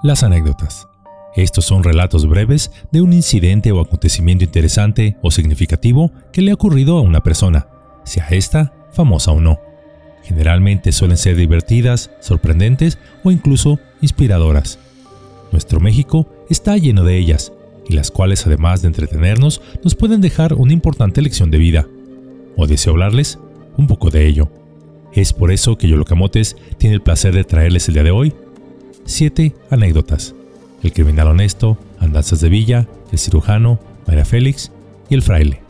Las anécdotas. Estos son relatos breves de un incidente o acontecimiento interesante o significativo que le ha ocurrido a una persona, sea esta famosa o no. Generalmente suelen ser divertidas, sorprendentes o incluso inspiradoras. Nuestro México está lleno de ellas, y las cuales además de entretenernos nos pueden dejar una importante lección de vida. O deseo hablarles un poco de ello. Es por eso que Yolocamotes tiene el placer de traerles el día de hoy 7 anécdotas. El criminal honesto, Andanzas de Villa, el cirujano, María Félix y el fraile.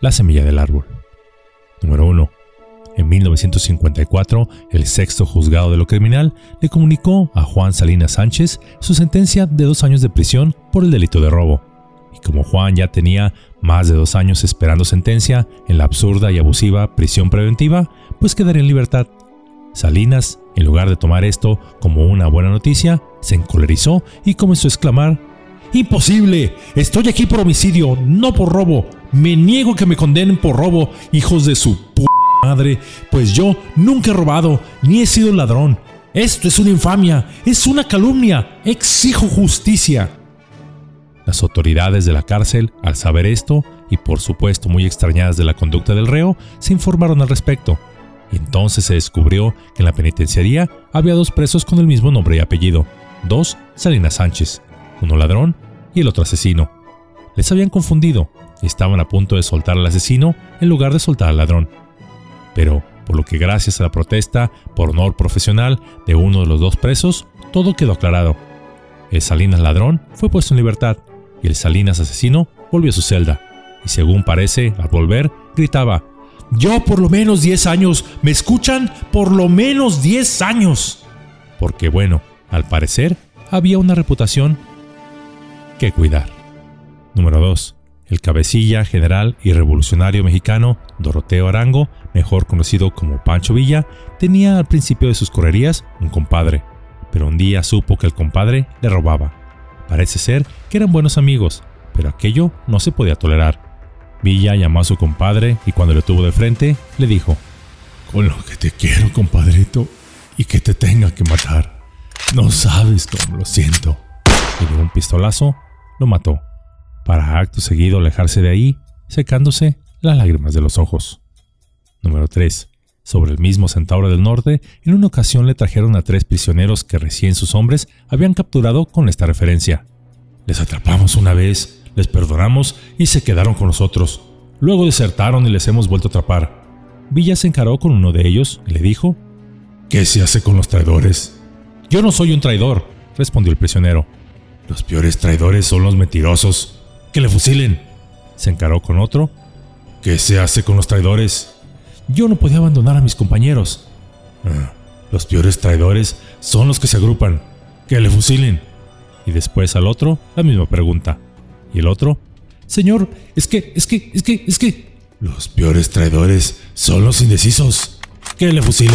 La semilla del árbol. Número 1. En 1954, el sexto juzgado de lo criminal le comunicó a Juan Salinas Sánchez su sentencia de dos años de prisión por el delito de robo. Y como Juan ya tenía más de dos años esperando sentencia en la absurda y abusiva prisión preventiva, pues quedaría en libertad. Salinas en lugar de tomar esto como una buena noticia, se encolerizó y comenzó a exclamar, ¡Imposible! Estoy aquí por homicidio, no por robo. Me niego que me condenen por robo, hijos de su p madre, pues yo nunca he robado, ni he sido ladrón. Esto es una infamia, es una calumnia, exijo justicia. Las autoridades de la cárcel, al saber esto, y por supuesto muy extrañadas de la conducta del reo, se informaron al respecto entonces se descubrió que en la penitenciaría había dos presos con el mismo nombre y apellido, dos Salinas Sánchez, uno ladrón y el otro asesino. Les habían confundido y estaban a punto de soltar al asesino en lugar de soltar al ladrón. Pero, por lo que gracias a la protesta por honor profesional de uno de los dos presos, todo quedó aclarado. El Salinas ladrón fue puesto en libertad y el Salinas asesino volvió a su celda. Y según parece, al volver, gritaba, yo por lo menos 10 años. ¿Me escuchan? Por lo menos 10 años. Porque bueno, al parecer había una reputación que cuidar. Número 2. El cabecilla general y revolucionario mexicano Doroteo Arango, mejor conocido como Pancho Villa, tenía al principio de sus correrías un compadre, pero un día supo que el compadre le robaba. Parece ser que eran buenos amigos, pero aquello no se podía tolerar. Villa llamó a su compadre y cuando le tuvo de frente, le dijo, Con lo que te quiero, compadrito, y que te tenga que matar. No sabes cómo lo siento. Y de un pistolazo, lo mató, para acto seguido alejarse de ahí, secándose las lágrimas de los ojos. Número 3. Sobre el mismo Centauro del Norte, en una ocasión le trajeron a tres prisioneros que recién sus hombres habían capturado con esta referencia. Les atrapamos una vez les perdonamos y se quedaron con nosotros. Luego desertaron y les hemos vuelto a atrapar. Villa se encaró con uno de ellos y le dijo, ¿Qué se hace con los traidores? Yo no soy un traidor, respondió el prisionero. Los peores traidores son los mentirosos. Que le fusilen. Se encaró con otro. ¿Qué se hace con los traidores? Yo no podía abandonar a mis compañeros. Ah, los peores traidores son los que se agrupan. Que le fusilen. Y después al otro la misma pregunta. Y el otro, Señor, es que, es que, es que, es que... Los peores traidores son los indecisos. Que le fusilen.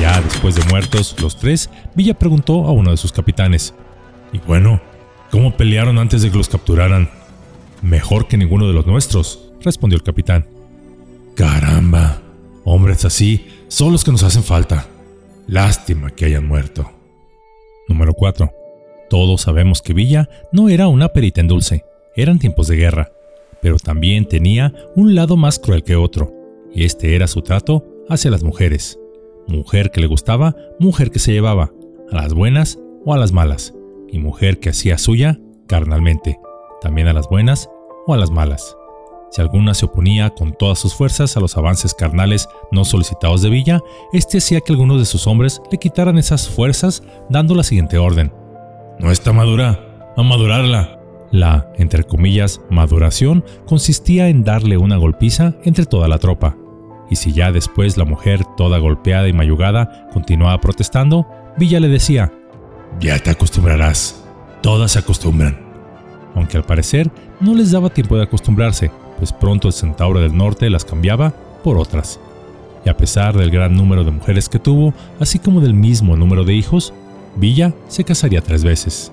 Ya después de muertos los tres, Villa preguntó a uno de sus capitanes. Y bueno, ¿cómo pelearon antes de que los capturaran? Mejor que ninguno de los nuestros, respondió el capitán. Caramba, hombres así son los que nos hacen falta. Lástima que hayan muerto. Número 4. Todos sabemos que Villa no era una perita en dulce, eran tiempos de guerra, pero también tenía un lado más cruel que otro, y este era su trato hacia las mujeres. Mujer que le gustaba, mujer que se llevaba, a las buenas o a las malas, y mujer que hacía suya carnalmente, también a las buenas o a las malas. Si alguna se oponía con todas sus fuerzas a los avances carnales no solicitados de Villa, este hacía que algunos de sus hombres le quitaran esas fuerzas dando la siguiente orden. No está madura. A madurarla. La, entre comillas, maduración consistía en darle una golpiza entre toda la tropa. Y si ya después la mujer, toda golpeada y mayugada, continuaba protestando, Villa le decía, Ya te acostumbrarás. Todas se acostumbran. Aunque al parecer no les daba tiempo de acostumbrarse, pues pronto el centauro del norte las cambiaba por otras. Y a pesar del gran número de mujeres que tuvo, así como del mismo número de hijos, Villa se casaría tres veces.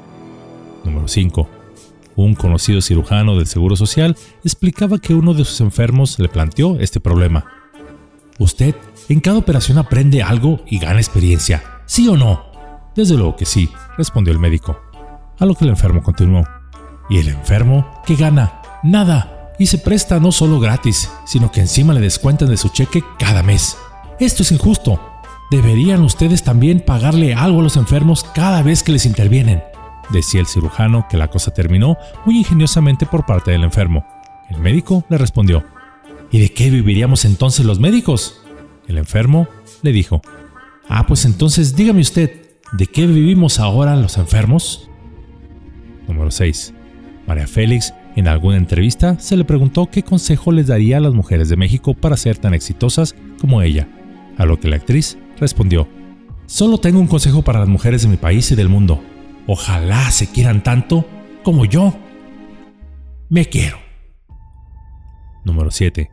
Número 5. Un conocido cirujano del Seguro Social explicaba que uno de sus enfermos le planteó este problema. Usted en cada operación aprende algo y gana experiencia, ¿sí o no? Desde luego que sí, respondió el médico. A lo que el enfermo continuó. ¿Y el enfermo qué gana? Nada. Y se presta no solo gratis, sino que encima le descuentan de su cheque cada mes. Esto es injusto. Deberían ustedes también pagarle algo a los enfermos cada vez que les intervienen. Decía el cirujano que la cosa terminó muy ingeniosamente por parte del enfermo. El médico le respondió, ¿Y de qué viviríamos entonces los médicos? El enfermo le dijo, Ah, pues entonces dígame usted, ¿de qué vivimos ahora los enfermos? Número 6. María Félix, en alguna entrevista, se le preguntó qué consejo les daría a las mujeres de México para ser tan exitosas como ella, a lo que la actriz respondió, Solo tengo un consejo para las mujeres de mi país y del mundo. Ojalá se quieran tanto como yo. Me quiero. Número 7.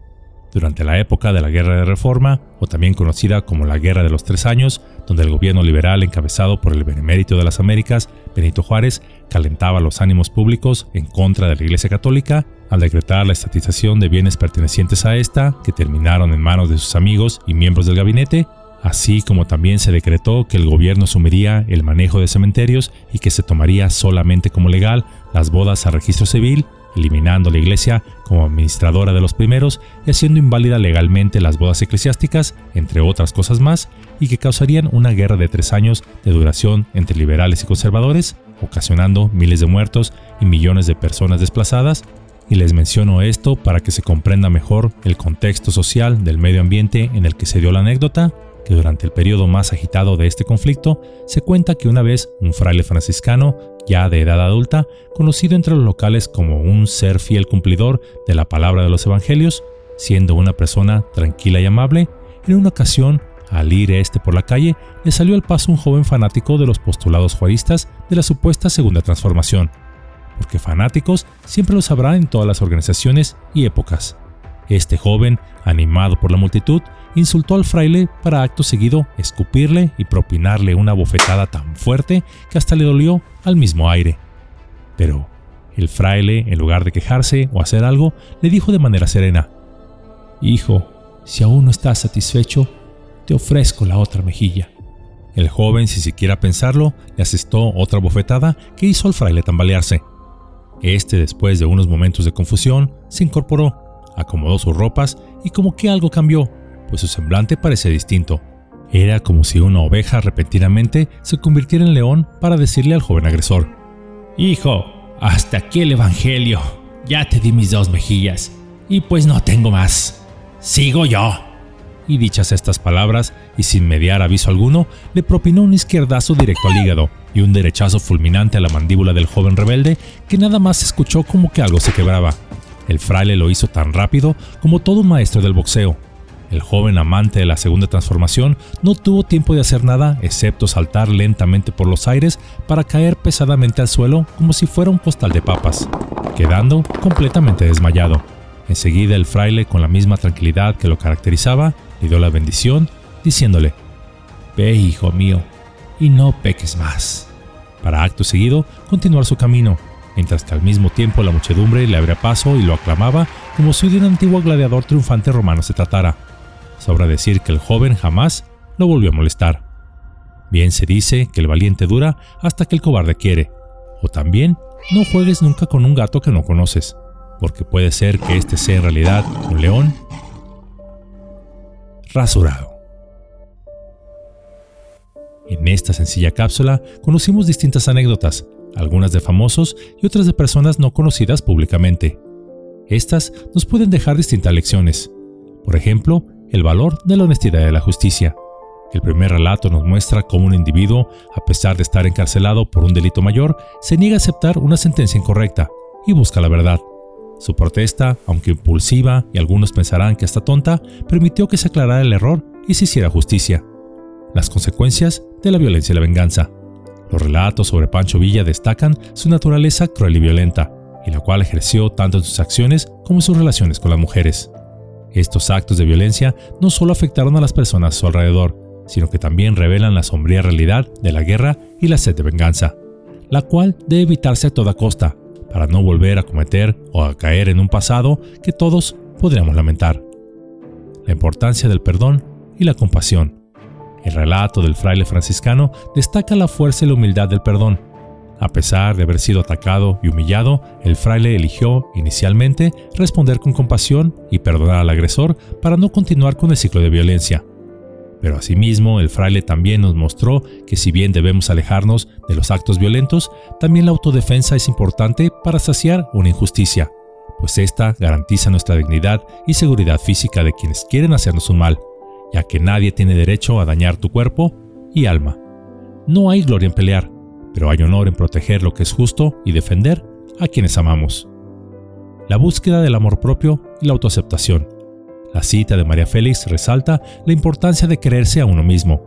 Durante la época de la Guerra de Reforma, o también conocida como la Guerra de los Tres Años, donde el gobierno liberal encabezado por el benemérito de las Américas, Benito Juárez, calentaba los ánimos públicos en contra de la Iglesia Católica, al decretar la estatización de bienes pertenecientes a esta, que terminaron en manos de sus amigos y miembros del gabinete, así como también se decretó que el gobierno asumiría el manejo de cementerios y que se tomaría solamente como legal las bodas a registro civil, eliminando la Iglesia como administradora de los primeros y haciendo inválida legalmente las bodas eclesiásticas, entre otras cosas más, y que causarían una guerra de tres años de duración entre liberales y conservadores, ocasionando miles de muertos y millones de personas desplazadas, y les menciono esto para que se comprenda mejor el contexto social del medio ambiente en el que se dio la anécdota que durante el periodo más agitado de este conflicto se cuenta que una vez un fraile franciscano, ya de edad adulta, conocido entre los locales como un ser fiel cumplidor de la palabra de los evangelios, siendo una persona tranquila y amable, en una ocasión, al ir este por la calle, le salió al paso un joven fanático de los postulados juaristas de la supuesta segunda transformación, porque fanáticos siempre los habrá en todas las organizaciones y épocas. Este joven, animado por la multitud, insultó al fraile para acto seguido escupirle y propinarle una bofetada tan fuerte que hasta le dolió al mismo aire. Pero el fraile, en lugar de quejarse o hacer algo, le dijo de manera serena, Hijo, si aún no estás satisfecho, te ofrezco la otra mejilla. El joven, sin siquiera pensarlo, le asestó otra bofetada que hizo al fraile tambalearse. Este, después de unos momentos de confusión, se incorporó, acomodó sus ropas y como que algo cambió pues su semblante parecía distinto. Era como si una oveja repentinamente se convirtiera en león para decirle al joven agresor, Hijo, hasta aquí el Evangelio. Ya te di mis dos mejillas, y pues no tengo más. Sigo yo. Y dichas estas palabras, y sin mediar aviso alguno, le propinó un izquierdazo directo al hígado y un derechazo fulminante a la mandíbula del joven rebelde que nada más escuchó como que algo se quebraba. El fraile lo hizo tan rápido como todo un maestro del boxeo, el joven amante de la segunda transformación no tuvo tiempo de hacer nada excepto saltar lentamente por los aires para caer pesadamente al suelo como si fuera un postal de papas, quedando completamente desmayado. Enseguida el fraile, con la misma tranquilidad que lo caracterizaba, le dio la bendición, diciéndole, Ve, hijo mío, y no peques más. Para acto seguido, continuar su camino, mientras que al mismo tiempo la muchedumbre le abría paso y lo aclamaba como si de un antiguo gladiador triunfante romano se tratara. Sobra decir que el joven jamás lo volvió a molestar. Bien se dice que el valiente dura hasta que el cobarde quiere, o también no juegues nunca con un gato que no conoces, porque puede ser que este sea en realidad un león rasurado. En esta sencilla cápsula conocimos distintas anécdotas, algunas de famosos y otras de personas no conocidas públicamente. Estas nos pueden dejar distintas lecciones. Por ejemplo, el valor de la honestidad y de la justicia. El primer relato nos muestra cómo un individuo, a pesar de estar encarcelado por un delito mayor, se niega a aceptar una sentencia incorrecta y busca la verdad. Su protesta, aunque impulsiva y algunos pensarán que está tonta, permitió que se aclarara el error y se hiciera justicia. Las consecuencias de la violencia y la venganza. Los relatos sobre Pancho Villa destacan su naturaleza cruel y violenta, y la cual ejerció tanto en sus acciones como en sus relaciones con las mujeres. Estos actos de violencia no solo afectaron a las personas a su alrededor, sino que también revelan la sombría realidad de la guerra y la sed de venganza, la cual debe evitarse a toda costa, para no volver a cometer o a caer en un pasado que todos podríamos lamentar. La importancia del perdón y la compasión. El relato del fraile franciscano destaca la fuerza y la humildad del perdón. A pesar de haber sido atacado y humillado, el fraile eligió, inicialmente, responder con compasión y perdonar al agresor para no continuar con el ciclo de violencia. Pero asimismo, el fraile también nos mostró que si bien debemos alejarnos de los actos violentos, también la autodefensa es importante para saciar una injusticia, pues esta garantiza nuestra dignidad y seguridad física de quienes quieren hacernos un mal ya que nadie tiene derecho a dañar tu cuerpo y alma. No hay gloria en pelear, pero hay honor en proteger lo que es justo y defender a quienes amamos. La búsqueda del amor propio y la autoaceptación. La cita de María Félix resalta la importancia de quererse a uno mismo.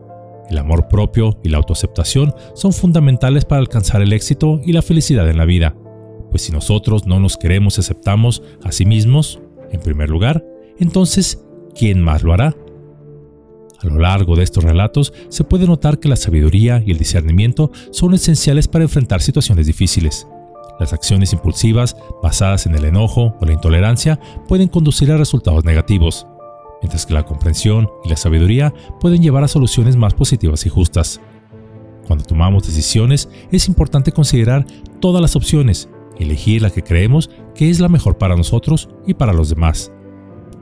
El amor propio y la autoaceptación son fundamentales para alcanzar el éxito y la felicidad en la vida, pues si nosotros no nos queremos y aceptamos a sí mismos, en primer lugar, entonces, ¿quién más lo hará? A lo largo de estos relatos se puede notar que la sabiduría y el discernimiento son esenciales para enfrentar situaciones difíciles. Las acciones impulsivas, basadas en el enojo o la intolerancia, pueden conducir a resultados negativos, mientras que la comprensión y la sabiduría pueden llevar a soluciones más positivas y justas. Cuando tomamos decisiones, es importante considerar todas las opciones y elegir la que creemos que es la mejor para nosotros y para los demás.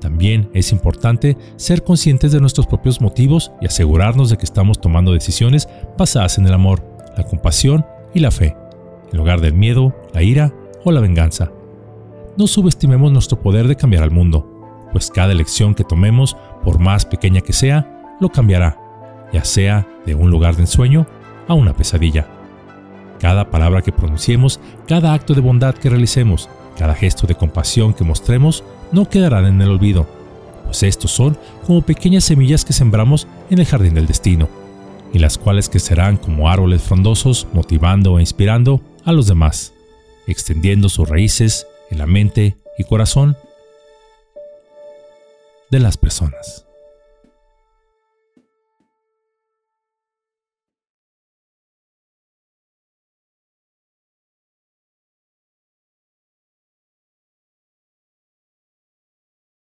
También es importante ser conscientes de nuestros propios motivos y asegurarnos de que estamos tomando decisiones basadas en el amor, la compasión y la fe, en lugar del miedo, la ira o la venganza. No subestimemos nuestro poder de cambiar al mundo, pues cada elección que tomemos, por más pequeña que sea, lo cambiará, ya sea de un lugar de ensueño a una pesadilla. Cada palabra que pronunciemos, cada acto de bondad que realicemos, cada gesto de compasión que mostremos no quedarán en el olvido, pues estos son como pequeñas semillas que sembramos en el jardín del destino, y las cuales crecerán como árboles frondosos motivando e inspirando a los demás, extendiendo sus raíces en la mente y corazón de las personas.